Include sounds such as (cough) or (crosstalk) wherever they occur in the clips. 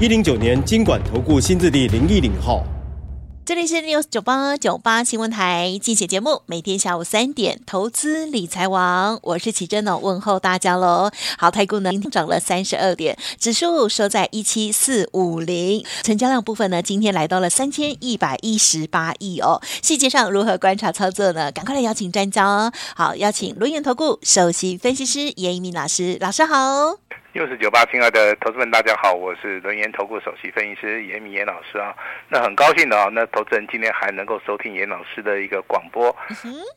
一零九年金管投顾新字第零一零号。这里是 News 九八九八新闻台，精选节目，每天下午三点，投资理财王，我是奇珍哦，问候大家喽。好，台股呢今天涨了三十二点，指数收在一七四五零，成交量部分呢，今天来到了三千一百一十八亿哦。细节上如何观察操作呢？赶快来邀请专家哦。好，邀请轮源投顾首席分析师严一鸣老师，老师好。六四九八，亲爱的投资们，大家好，我是轮研投顾首席分析师严明严老师啊。那很高兴的啊，那投资人今天还能够收听严老师的一个广播，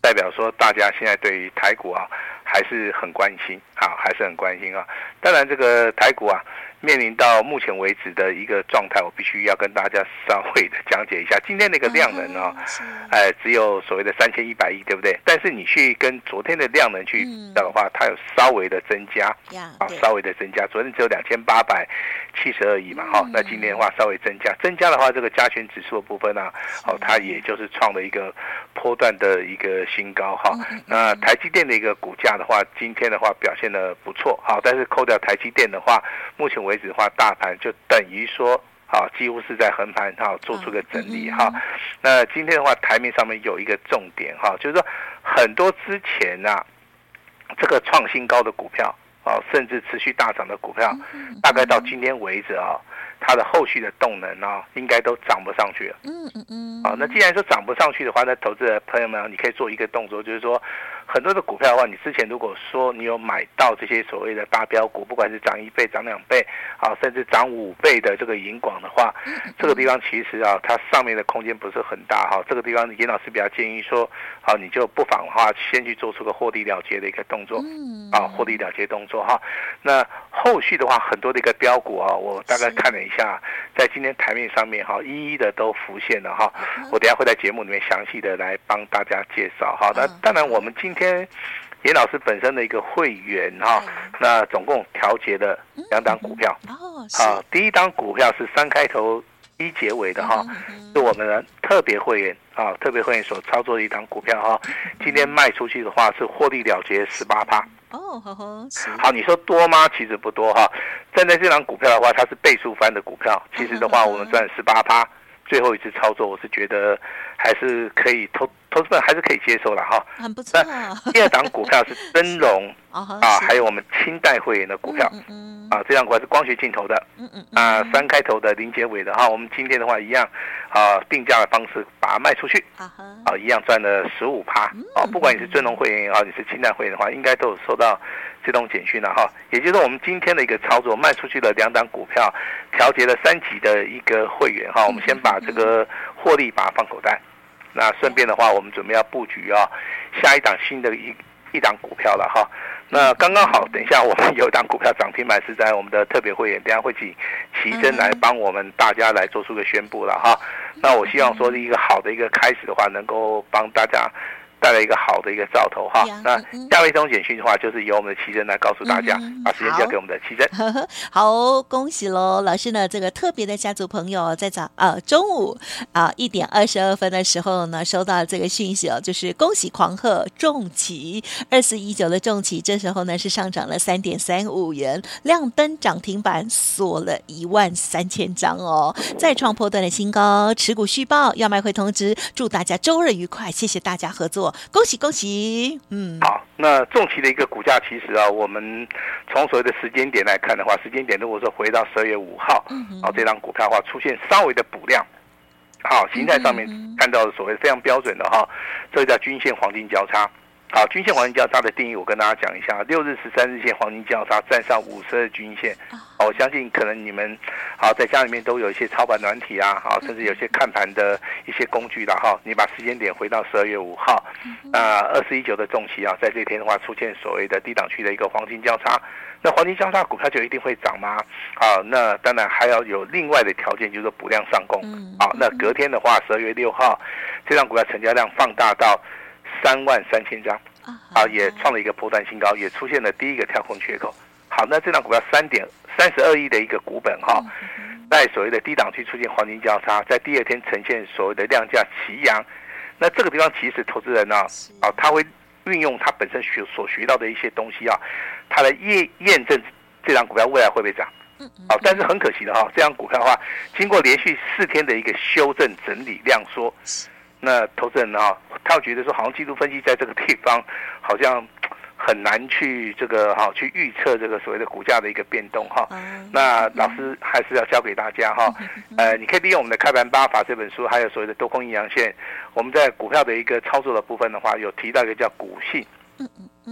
代表说大家现在对于台股啊还是很关心啊，还是很关心啊。当然，这个台股啊。面临到目前为止的一个状态，我必须要跟大家稍微的讲解一下。今天那个量能啊，哎，只有所谓的三千一百亿，对不对？但是你去跟昨天的量能去比较的话，它有稍微的增加，啊，稍微的增加。昨天只有两千八百七十二亿嘛，哈，那今天的话稍微增加，增加的话，这个加权指数的部分呢，哦，它也就是创了一个波段的一个新高，哈。那台积电的一个股价的话，今天的话表现的不错，好，但是扣掉台积电的话，目前为止的话，大盘就等于说，好，几乎是在横盘哈，做出个整理哈。那今天的话，台面上面有一个重点哈，就是说很多之前啊，这个创新高的股票啊，甚至持续大涨的股票，大概到今天为止啊，它的后续的动能啊，应该都涨不上去了。嗯嗯嗯。啊，那既然说涨不上去的话，那投资者朋友们，你可以做一个动作，就是说。很多的股票的话，你之前如果说你有买到这些所谓的大标股，不管是涨一倍、涨两倍，啊，甚至涨五倍的这个银广的话，这个地方其实啊，它上面的空间不是很大哈。这个地方严老师比较建议说，好，你就不妨的话，先去做出个获利了结的一个动作，啊，获利了结动作哈。那后续的话，很多的一个标股啊，我大概看了一下，在今天台面上面哈，一一的都浮现了哈。我等下会在节目里面详细的来帮大家介绍哈。那当然，我们今天严老师本身的一个会员哈，那总共调节了两档股票。哦好，第一档股票是三开头一结尾的哈，是我们的特别会员啊，特别会员所操作的一档股票哈。今天卖出去的话是获利了结十八趴。哦，好好，好，你说多吗？其实不多哈。站在这档股票的话，它是倍数翻的股票。其实的话，我们赚十八趴。最后一次操作，我是觉得还是可以投投资者还是可以接受了哈。很不错。第二档股票是真龙 (laughs) 啊，还有我们清代会员的股票。啊，这档股票是光学镜头的。嗯嗯啊，三开头的零结尾的哈。我们今天的话一样啊，定价的方式把它卖出去。啊，一样赚了十五趴。啊，不管你是尊龙会员也好，你是清代会员的话，应该都有收到。自动简讯了哈，也就是我们今天的一个操作，卖出去的两档股票，调节了三级的一个会员哈，我们先把这个获利把它放口袋，那顺便的话，我们准备要布局啊，下一档新的一一档股票了哈。那刚刚好，等一下我们有一档股票涨停板是在我们的特别会员，等下会请奇珍来帮我们大家来做出个宣布了哈。那我希望说一个好的一个开始的话，能够帮大家。带来一个好的一个兆头哈，那下一通简讯的话，就是由我们的奇珍来告诉大家，把时间交给我们的奇珍。(laughs) 好，恭喜喽，老师呢，这个特别的家族朋友在早呃中午啊一点二十二分的时候呢，收到这个讯息哦，就是恭喜狂贺重旗二四一九的重旗，这时候呢是上涨了三点三五元，亮灯涨停板锁了一万三千张哦，再创破断的新高，持股续报要卖会通知，祝大家周日愉快，谢谢大家合作。恭喜恭喜，嗯，好，那重期的一个股价，其实啊，我们从所谓的时间点来看的话，时间点如果说回到十二月五号，嗯哼，啊，这张股票的话出现稍微的补量，好，形态上面看到的所谓非常标准的哈，这个叫均线黄金交叉。好，均线黄金交叉的定义，我跟大家讲一下。六日、十三日线黄金交叉站上五十二均线，我相信可能你们好在家里面都有一些操盘软体啊，好，甚至有些看盘的一些工具的哈。你把时间点回到十二月五号，那二四一九的重期啊，在这天的话出现所谓的低档区的一个黄金交叉，那黄金交叉股票就一定会涨吗？啊，那当然还要有另外的条件，就是说补量上攻。好，那隔天的话，十二月六号，这张股票成交量放大到三万三千张，啊，也创了一个波段新高，也出现了第一个跳空缺口。好，那这张股票三点三十二亿的一个股本哈，在所谓的低档区出现黄金交叉，在第二天呈现所谓的量价齐扬。那这个地方其实投资人呢，啊，他会运用他本身学所学到的一些东西啊，他来验验证这张股票未来会不会涨。好，但是很可惜的哈，这张股票的话，经过连续四天的一个修正整理量缩，那投资人啊，他会觉得说，好像技术分析在这个地方 (laughs) 好像。很难去这个哈去预测这个所谓的股价的一个变动哈，那老师还是要教给大家哈，(laughs) 呃，你可以利用我们的开盘八法这本书，还有所谓的多空阴阳线，我们在股票的一个操作的部分的话，有提到一个叫股性。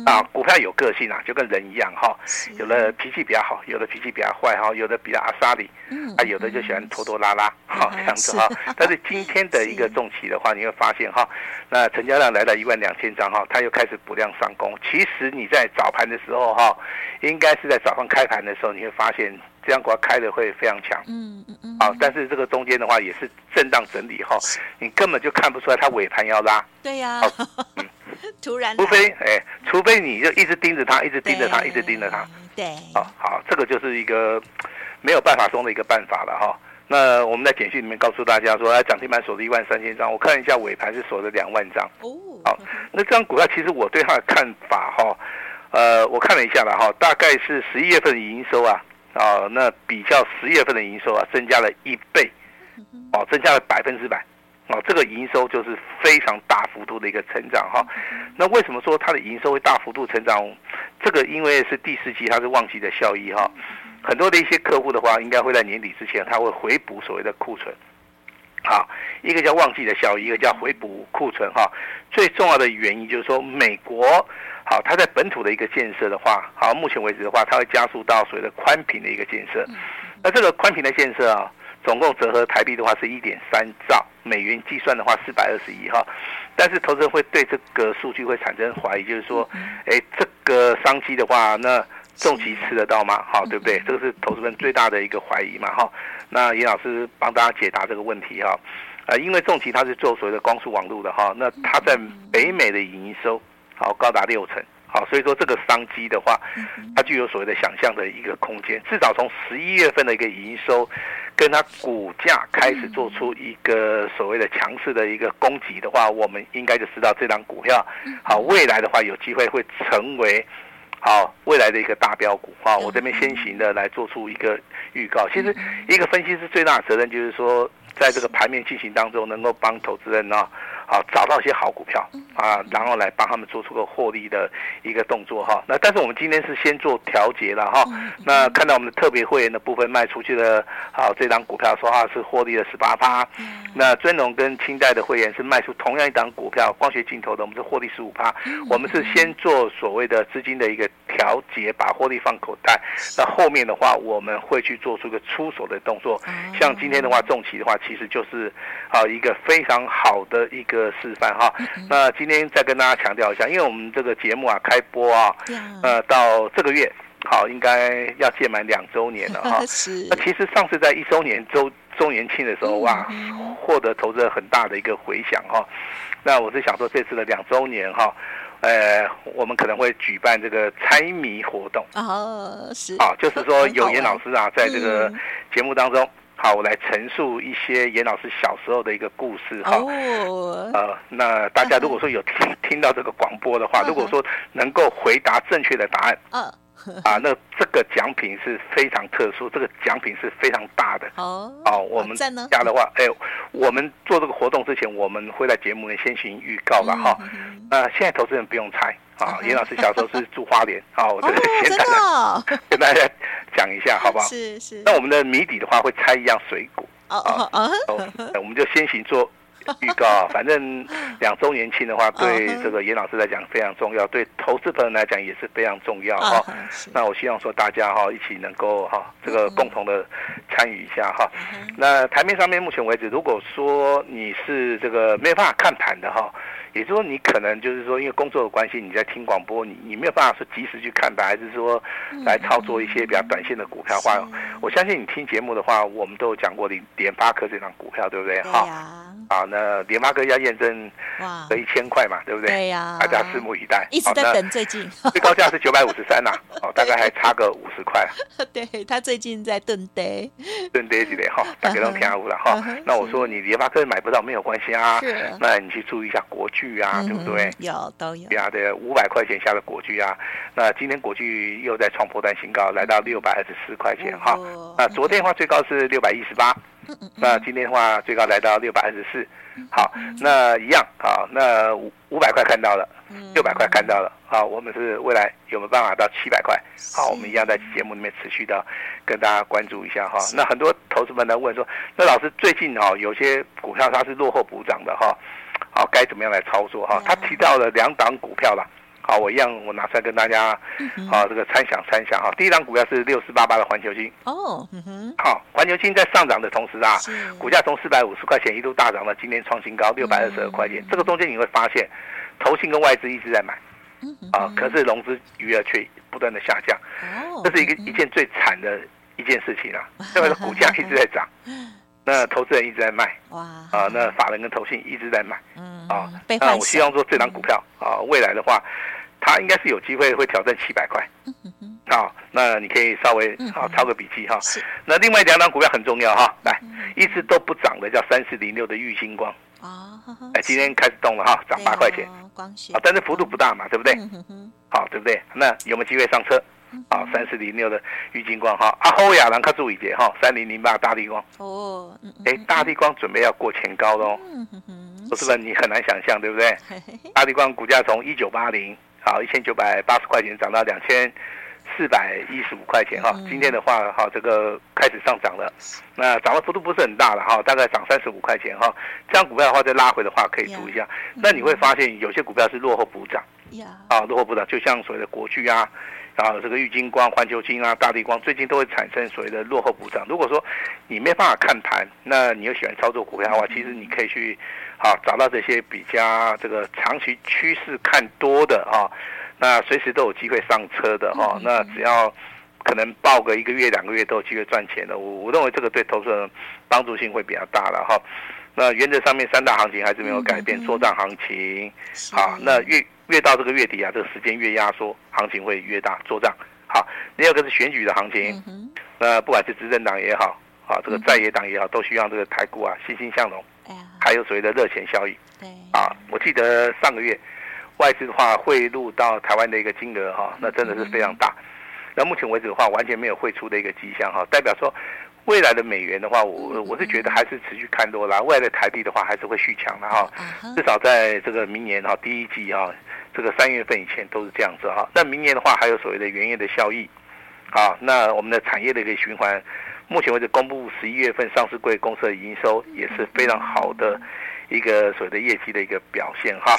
啊，股票有个性啊，就跟人一样哈，有的脾气比较好，有的脾气比较坏哈，有的比较阿莎里，啊，有的就喜欢拖拖拉拉，好这样子哈。但是今天的 (laughs) 一个重企的话，你会发现哈，那成交量来到一万两千张哈，它又开始补量上攻。其实你在早盘的时候哈，应该是在早上开盘的时候，你会发现这样股票开的会非常强，嗯嗯嗯，啊，但是这个中间的话也是震荡整理哈，你根本就看不出来它尾盘要拉，对呀，嗯。(laughs) 突然，除非哎，除非你就一直盯着它，一直盯着它，一直盯着它。对，哦，好，这个就是一个没有办法中的一个办法了哈。那我们在简讯里面告诉大家说，哎，涨停板锁了一万三千张，我看一下尾盘是锁了两万张。哦，好，那这张股票其实我对它的看法哈，呃，我看了一下了哈，大概是十一月份的营收啊，啊，那比较十月份的营收啊，增加了一倍，哦，增加了百分之百。哦，这个营收就是非常大幅度的一个成长哈。那为什么说它的营收会大幅度成长？这个因为是第四季，它是旺季的效益哈。很多的一些客户的话，应该会在年底之前，他会回补所谓的库存。好，一个叫旺季的效益，一个叫回补库存哈。最重要的原因就是说，美国好，它在本土的一个建设的话，好，目前为止的话，它会加速到所谓的宽频的一个建设。那这个宽频的建设啊。总共折合台币的话是一点三兆美元计算的话四百二十亿哈，但是投资人会对这个数据会产生怀疑，就是说，哎，这个商机的话，那重疾吃得到吗？好，对不对？这个是投资人最大的一个怀疑嘛哈。那严老师帮大家解答这个问题哈，呃，因为重疾它是做所谓的光速网络的哈，那它在北美的营收好高达六成。好，所以说这个商机的话，它具有所谓的想象的一个空间。至少从十一月份的一个营收，跟它股价开始做出一个所谓的强势的一个攻击的话，我们应该就知道这张股票，好，未来的话有机会会成为好未来的一个大标股。啊，我这边先行的来做出一个预告。其实一个分析师最大的责任就是说，在这个盘面进行当中，能够帮投资人呢。好，找到一些好股票啊，然后来帮他们做出个获利的一个动作哈。那但是我们今天是先做调节了哈。那看到我们的特别会员的部分卖出去的，好，这档股票说话是获利了十八趴。那尊龙跟清代的会员是卖出同样一档股票，光学镜头的，我们是获利十五趴。我们是先做所谓的资金的一个调节，把获利放口袋。那后面的话，我们会去做出个出手的动作。像今天的话，重企的话，其实就是啊一个非常好的一个。个示范哈，那今天再跟大家强调一下，因为我们这个节目啊开播啊，呃，到这个月好，应该要届满两周年了哈。(laughs) 是。那其实上次在一周年周周年庆的时候哇，获得投资人很大的一个回响哈。那我是想说，这次的两周年哈，呃，我们可能会举办这个猜谜活动哦，是啊，就是说 (laughs) 有严老师啊，在这个节目当中。好，我来陈述一些严老师小时候的一个故事哈。哦。呃，那大家如果说有听听到这个广播的话，如果说能够回答正确的答案，嗯，啊，那这个奖品是非常特殊，这个奖品是非常大的。哦。哦，我们家的话，哎，我们做这个活动之前，我们会在节目里先行预告了哈。那现在投资人不用猜。啊，严老师小时候是住花莲，(laughs) 啊，我这个先大家跟大家讲一下，好不好？是是。那我们的谜底的话，会猜一样水果。哦哦哦。我们就先行做预告，反正两周年庆的话，(laughs) 对这个严老师来讲非常重要，对投资朋友来讲也是非常重要哈。那我希望说大家哈一起能够哈这个共同的参与一下哈。那台面上面目前为止，如果说你是这个没有办法看盘的哈。也就是说，你可能就是说，因为工作的关系，你在听广播，你你没有办法说及时去看的，还是说来操作一些比较短线的股票的话，嗯、我相信你听节目的话，我们都有讲过联联发科这张股票，对不对？哈、啊，好，那联发科要验证个一千块嘛，对不对？对呀，大家拭目以待。一直在等最近，(laughs) 最高价是九百五十三呐，哦，大概还差个五十块。(laughs) 对，他最近在蹲跌，蹲跌几点哈？大概都听下午了哈。那我说你联发科买不到没有关系啊，那你去注意一下国巨啊，对不对？有都有，对啊，对，五百块钱下的国巨啊，那今天国巨又在创波段新高，来到六百二十四块钱哈。那昨天的话最高是六百一十八，那今天的话最高来到六百二十四。好，那一样啊，那五五百块看到了，六百块看到了，好，我们是未来有没有办法到七百块？好，我们一样在节目里面持续的跟大家关注一下哈。那很多投资们来问说，那老师最近哈有些股票它是落后补涨的哈。好，该怎么样来操作哈？他提到了两档股票了，好，我一样我拿出来跟大家，好这个参详参详哈。第一档股票是六四八八的环球金哦，好，环球金在上涨的同时啊，股价从四百五十块钱一度大涨到今天创新高六百二十二块钱。这个中间你会发现，投信跟外资一直在买，啊，可是融资余额却不断的下降，这是一个一件最惨的一件事情啊，(laughs) 因为股价一直在涨。(laughs) 那投资人一直在卖，哇。啊，那法人跟投信一直在买，嗯啊，那我希望说这张股票啊，未来的话，它应该是有机会会挑战七百块，啊，那你可以稍微好抄个笔记哈。那另外两张股票很重要哈，来，一直都不涨的叫三四零六的玉晶光，啊，哎，今天开始动了哈，涨八块钱，啊，但是幅度不大嘛，对不对？好，对不对？那有没有机会上车？啊，三四零六的玉晶光哈，阿后亚兰卡注意点哈，三零零八大地光。哦，哎，大地光准备要过前高喽，不是吧？你很难想象，对不对？大地光股价从一九八零好一千九百八十块钱涨到两千四百一十五块钱哈，今天的话哈，这个开始上涨了，那涨的幅度不是很大了哈，大概涨三十五块钱哈，这样股票的话再拉回的话可以注意一下，那你会发现有些股票是落后补涨，啊，落后补涨，就像所谓的国巨啊。啊，这个玉金光、环球金啊、大地光，最近都会产生所谓的落后补涨。如果说你没办法看盘，那你又喜欢操作股票的话，其实你可以去啊找到这些比较这个长期趋势看多的啊，那随时都有机会上车的哈、啊。那只要可能抱个一个月、两个月都有机会赚钱的。我我认为这个对投资人帮助性会比较大了哈。那原则上面三大行情还是没有改变，作帐行情好，那越。越到这个月底啊，这个时间越压缩，行情会越大，做账。好，第二个是选举的行情，那不管是执政党也好，啊，这个在野党也好，都希望这个台股啊欣欣向荣，哎、呀还有所谓的热钱效应。对，啊，我记得上个月外资的话汇入到台湾的一个金额哈，那真的是非常大。那、目前为止的话，完全没有汇出的一个迹象哈，代表说。未来的美元的话，我我是觉得还是持续看多啦。未来的台币的话，还是会续强的哈。至少在这个明年哈第一季哈，这个三月份以前都是这样子哈。那明年的话，还有所谓的原业的效益，好，那我们的产业的一个循环，目前为止公布十一月份上市柜公司的营收也是非常好的一个所谓的业绩的一个表现哈。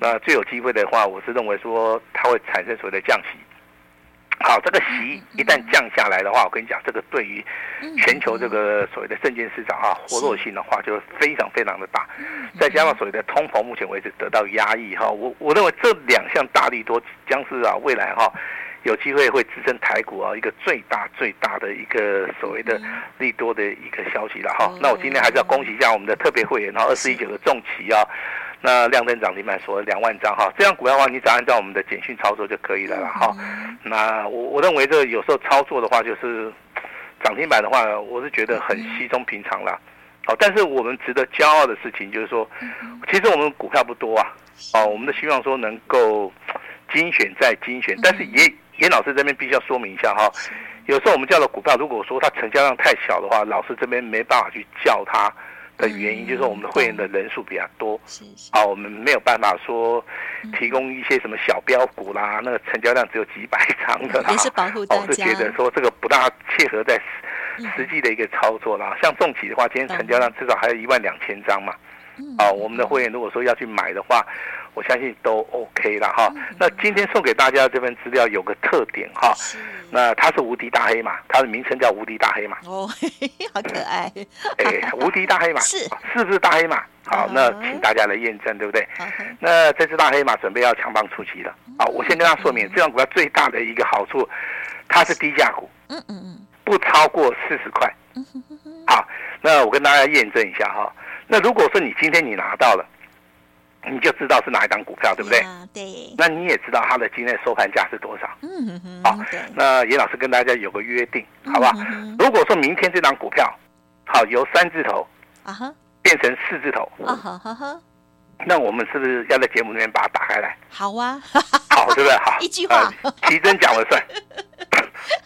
那最有机会的话，我是认为说它会产生所谓的降息。好，这个息一旦降下来的话，我跟你讲，这个对于全球这个所谓的证券市场啊，活络性的话，就非常非常的大。再加上所谓的通膨，目前为止得到压抑哈，我我认为这两项大利多将是啊未来哈有机会会支撑台股啊一个最大最大的一个所谓的利多的一个消息了哈。那我今天还是要恭喜一下我们的特别会员，然后二四一九的重旗啊。那亮灯涨停板说两万张哈，这样股票的话，你只要按照我们的简讯操作就可以了啦哈。那我我认为这有时候操作的话，就是涨停板的话，我是觉得很稀松平常啦。好，但是我们值得骄傲的事情就是说，其实我们股票不多啊。哦，我们都希望说能够精选再精选，但是严严老师这边必须要说明一下哈。有时候我们叫的股票，如果说它成交量太小的话，老师这边没办法去叫它。的原因就是说，我们的会员的人数比较多，啊，我们没有办法说提供一些什么小标股啦，那个成交量只有几百张的啦，也是保护大家。我是觉得说这个不大切合在实际的一个操作啦。像重企的话，今天成交量至少还有一万两千张嘛，啊，我们的会员如果说要去买的话，我相信都 OK 了哈。那今天送给大家这份资料有个特点哈，那它是无敌大黑马，它的名称叫无敌大黑马。哦，(laughs) 好可爱。哎，无敌大黑马是是不是大黑马？好，那请大家来验证，对不对？那这只大黑马准备要强棒出击了。好，我先跟大家说明，这张股票最大的一个好处，它是低价股，嗯嗯嗯，不超过四十块。好，那我跟大家验证一下哈。那如果说你今天你拿到了，你就知道是哪一档股票，对不对？对。那你也知道它的今天的收盘价是多少？嗯哼哼。好，那严老师跟大家有个约定，好不好？如果说明天这档股票，好由三字头啊哈变成四字头啊哈哈哈，那我们是不是要在节目里面把它打开来？好啊，好，对不对？好，(laughs) 一句话，奇珍讲了算。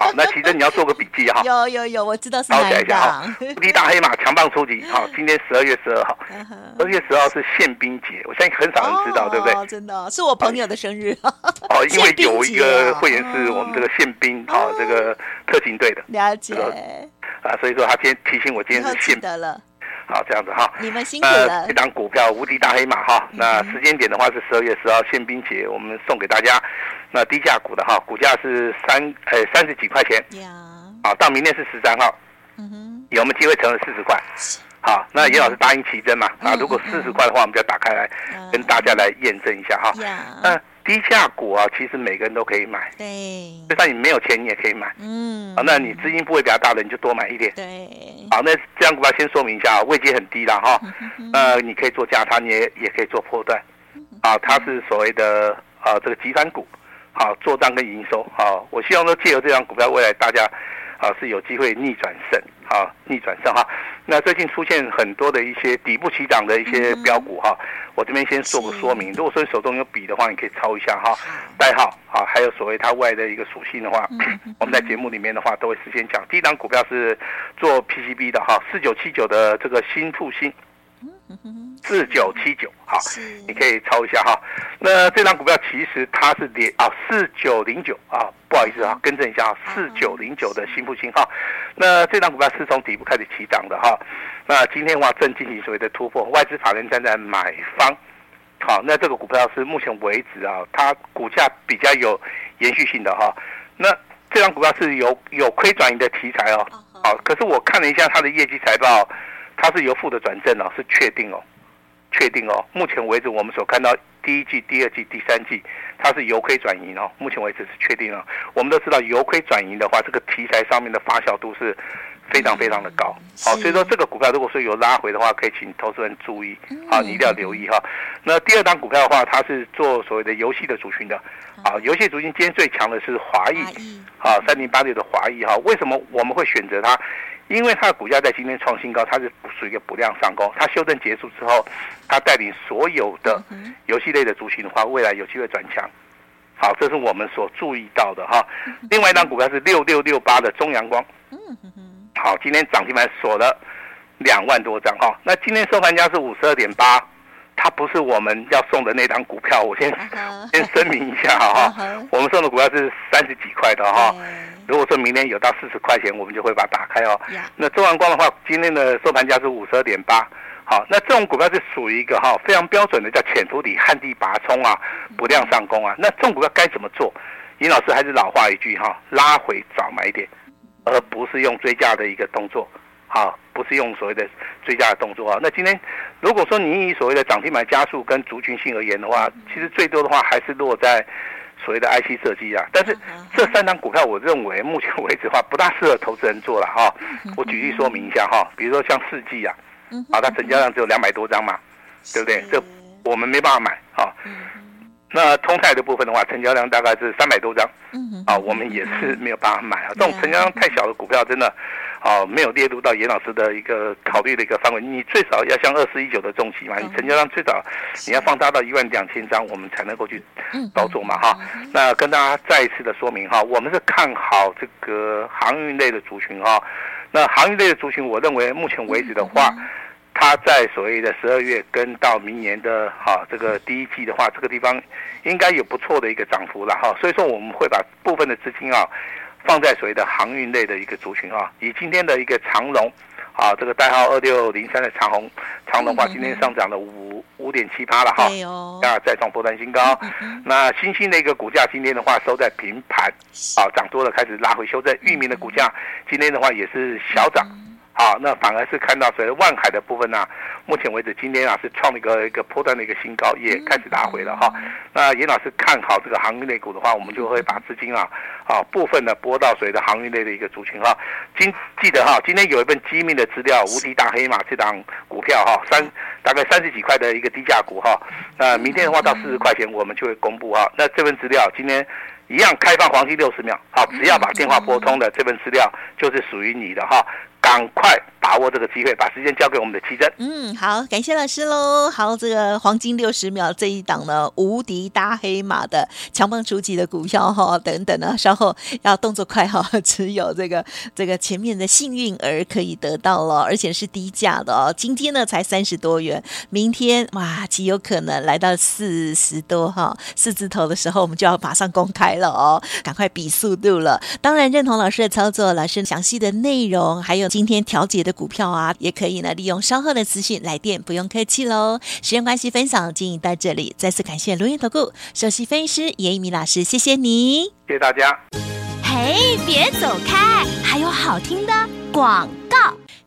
好，那其实你要做个笔记哈。有有有，我知道是哪一档。无敌大黑马强棒出击，好，今天十二月十二号，十二月十号是宪兵节，我相信很少人知道，对不对？真的，是我朋友的生日。哦，因为 (laughs) 有一个会员是我们这个宪兵，好，这个特勤队的。了解。啊，所以说他今天提醒我，今天是宪兵了。好，这样子哈。你们辛苦了。这档股票无敌大黑马哈，那时间点的话是十二月十号宪兵节，我们送给大家。那低价股的哈，股价是三呃三十几块钱，好，到明天是十三号，嗯哼，有没有机会成了四十块？好，那严老师答应奇珍嘛，啊，如果四十块的话，我们就要打开来跟大家来验证一下哈。那低价股啊，其实每个人都可以买，对，就算你没有钱，你也可以买，嗯，啊，那你资金部位比较大的，你就多买一点，对，好，那这样股票先说明一下，位阶很低了哈，呃，你可以做价差，你也也可以做破断，啊，它是所谓的啊这个集团股。好，做账跟营收，好，我希望说借由这张股票，未来大家啊是有机会逆转胜，好，逆转胜哈。那最近出现很多的一些底部起涨的一些标股哈，我这边先做个说明。如果说你手中有笔的话，你可以抄一下哈，代号啊，还有所谓它外的一个属性的话，我们在节目里面的话都会事先讲。第一档股票是做 PCB 的哈，四九七九的这个新复兴。四九七九，好，你可以抄一下哈。那这张股票其实它是连啊，四九零九啊，不好意思啊，更正一下啊，四九零九的新复兴哈。那这张股票是从底部开始起涨的哈。那今天的话正进行所谓的突破，外资法人站在买方。好，那这个股票是目前为止啊，它股价比较有延续性的哈。那这张股票是有有亏转盈的题材哦。好，可是我看了一下它的业绩财报。它是由负的转正哦，是确定哦，确定哦。目前为止，我们所看到第一季、第二季、第三季，它是由亏转盈哦。目前为止是确定了。我们都知道由亏转盈的话，这个题材上面的发酵度是非常非常的高。好，所以说这个股票如果说有拉回的话，可以请投资人注意，好，你一定要留意哈。那第二档股票的话，它是做所谓的游戏的族群的，啊，游戏族群今天最强的是华义，啊，三零八六的华裔哈。为什么我们会选择它？因为它的股价在今天创新高，它是属于一个补量上攻。它修正结束之后，它带领所有的游戏类的族群的话，未来有机会转强。好，这是我们所注意到的哈。另外一档股票是六六六八的中阳光。好，今天涨停板锁了两万多张哈。那今天收盘价是五十二点八，它不是我们要送的那张股票。我先先声明一下哈，我们送的股票是三十几块的哈。如果说明天有到四十块钱，我们就会把它打开哦。那中阳光的话，今天的收盘价是五十二点八。好，那这种股票是属于一个哈非常标准的叫潜伏底、旱地拔葱啊，不量上攻啊。那这种股票该怎么做？尹老师还是老话一句哈，拉回早买点，而不是用追加的一个动作。好，不是用所谓的追加的动作啊。那今天如果说你以所谓的涨停板加速跟族群性而言的话，其实最多的话还是落在。所谓的 IC 设计啊，但是这三张股票，我认为目前为止的话，不大适合投资人做了哈。我举例说明一下哈，比如说像世纪啊，啊，它成交量只有两百多张嘛，对不对？这我们没办法买啊。那通泰的部分的话，成交量大概是三百多张，嗯啊，我们也是没有办法买啊。这种成交量太小的股票，真的。啊，没有列入到严老师的一个考虑的一个范围。你最少要像二四一九的重骑嘛，你成交量最少你要放大到一万两千张，我们才能够去操作嘛哈。那跟大家再一次的说明哈，我们是看好这个航运类的族群哈。那航运类的族群，我认为目前为止的话，它在所谓的十二月跟到明年的哈这个第一季的话，这个地方应该有不错的一个涨幅了哈。所以说我们会把部分的资金啊。放在所谓的航运类的一个族群啊，以今天的一个长龙，啊，这个代号二六零三的长虹，长荣的话今天上涨了五五点七八了哈，啊，再创波段新高。那新兴的一个股价今天的话收在平盘，啊，涨多了开始拉回修正。域名的股价今天的话也是小涨。啊，那反而是看到随着万海的部分呢、啊，目前为止今天啊是创了一个一个波段的一个新高，也开始拉回了哈。那严老师看好这个航运类股的话，我们就会把资金啊啊部分的拨到所谓的航运类的一个族群哈。今记得哈，今天有一份机密的资料，无敌大黑马这档股票哈，三大概三十几块的一个低价股哈。那明天的话到四十块钱，我们就会公布哈。那这份资料今天一样开放黄金六十秒，好，只要把电话拨通的这份资料就是属于你的哈。赶快把握这个机会，把时间交给我们的奇珍。嗯，好，感谢老师喽。好，这个黄金六十秒这一档呢，无敌大黑马的强棒出击的股票哈，等等呢，稍后要动作快哈，只有这个这个前面的幸运儿可以得到了，而且是低价的哦。今天呢才三十多元，明天哇极有可能来到四十多哈，四字头的时候我们就要马上公开了哦，赶快比速度了。当然认同老师的操作，老师详细的内容还有。今天调节的股票啊，也可以呢，利用稍后的资讯来电，不用客气喽。时间关系，分享进行到这里，再次感谢轮元投顾首席分析师严一鸣老师，谢谢你，谢谢大家。嘿，别走开，还有好听的广告。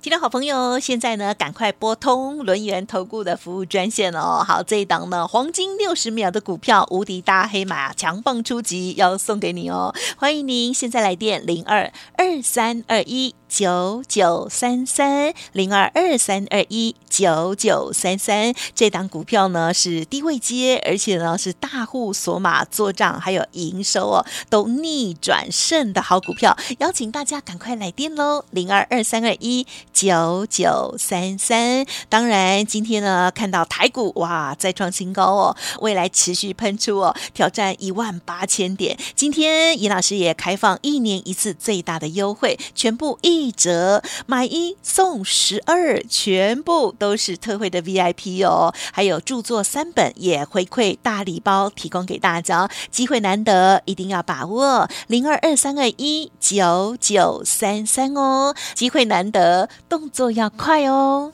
听众好朋友，现在呢，赶快拨通轮源投顾的服务专线哦。好，这一档呢，黄金六十秒的股票，无敌大黑马，强棒出击，要送给你哦。欢迎您现在来电零二二三二一九九三三零二二三二一九九三三。这档股票呢是低位接，而且呢是大户锁码做账，还有营收哦都逆转胜的好股票，邀请大家赶快来电喽，零二二三二一。九九三三，当然今天呢，看到台股哇再创新高哦，未来持续喷出哦，挑战一万八千点。今天尹老师也开放一年一次最大的优惠，全部一一折，买一送十二，全部都是特惠的 VIP 哦，还有著作三本也回馈大礼包提供给大家，机会难得，一定要把握零二二三二一九九三三哦，机会难得。动作要快哦！